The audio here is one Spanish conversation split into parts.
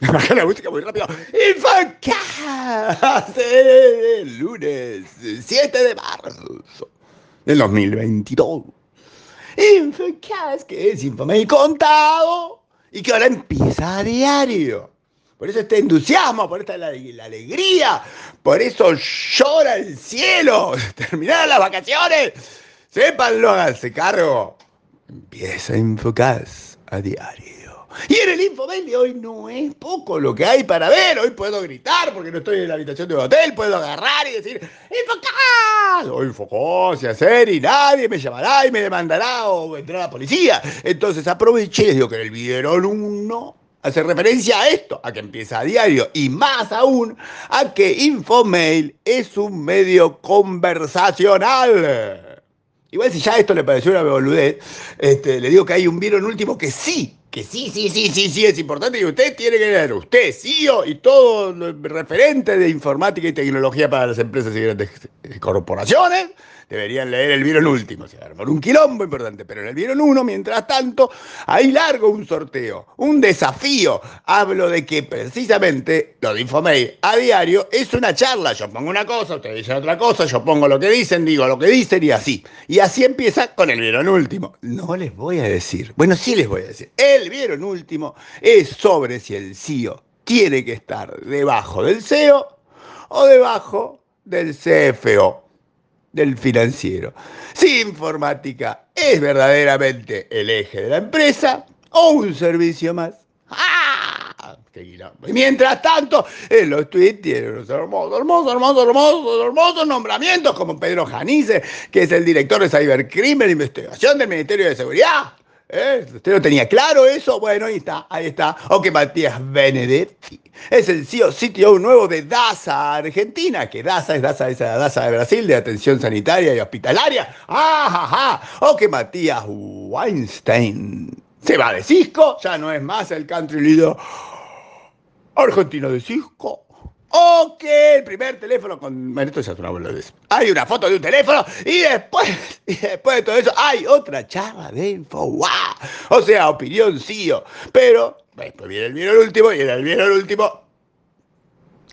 Baja la música muy rápido. Infocast el lunes 7 de marzo del 2022. Infocast, que es contado y que ahora empieza a diario. Por eso este entusiasmo, por esta la, la alegría, por eso llora el cielo. Terminaron las vacaciones. Sépanlo, háganse cargo. Empieza Infocast a diario. Y en el Infomail de hoy no es poco lo que hay para ver. Hoy puedo gritar porque no estoy en la habitación de hotel. Puedo agarrar y decir ¡Infocast! O Infocos y hacer y nadie me llamará y me demandará o vendrá la policía. Entonces aproveché digo que en el video uno hace referencia a esto, a que empieza a diario y más aún a que Infomail es un medio conversacional. Igual si ya esto le pareció una boludez, este, le digo que hay un virus último que sí que sí, sí, sí, sí, sí, es importante y usted tiene que leer, usted, CEO y todo referente de informática y tecnología para las empresas y grandes corporaciones, deberían leer el Vieron último. Se armó un quilombo importante, pero en el Vieron uno, mientras tanto, ahí largo un sorteo, un desafío. Hablo de que precisamente lo de Infomail a diario es una charla. Yo pongo una cosa, ustedes dicen otra cosa, yo pongo lo que dicen, digo lo que dicen y así. Y así empieza con el Vieron último. No les voy a decir, bueno, sí les voy a decir. Vieron último es sobre si el CEO tiene que estar debajo del CEO o debajo del CFO del financiero. Si informática es verdaderamente el eje de la empresa o un servicio más. ¡Ah! Y mientras tanto, en los tweets tiene unos hermosos, hermosos, hermosos, hermosos, hermosos nombramientos como Pedro Janice, que es el director de Cybercrimen e Investigación del Ministerio de Seguridad. ¿Eh? ¿Usted no tenía claro eso? Bueno, ahí está, ahí está. O que Matías Benedetti es el CEO, CTO nuevo de DASA Argentina, que DASA es DASA, esa DASA de Brasil, de atención sanitaria y hospitalaria. ¡Ah, O que Matías Weinstein se va de Cisco, ya no es más el country leader argentino de Cisco. Ok, el primer teléfono con. Bueno, esto ya es una boludez. Hay una foto de un teléfono y después, después de todo eso hay otra chava de info. ¡Wow! O sea, opinión sí. Pero después viene el bien el último y en el bien el último.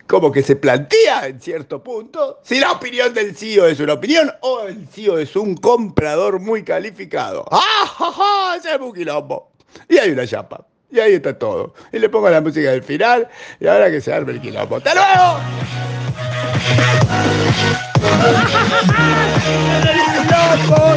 Como que se plantea en cierto punto si la opinión del CEO es una opinión o el CEO es un comprador muy calificado. ¡Ah, ja, ja! Ese es un quilombo. Y hay una chapa. Y ahí está todo. Y le pongo la música del final y ahora que se arme el quilombo. ¡Hasta luego!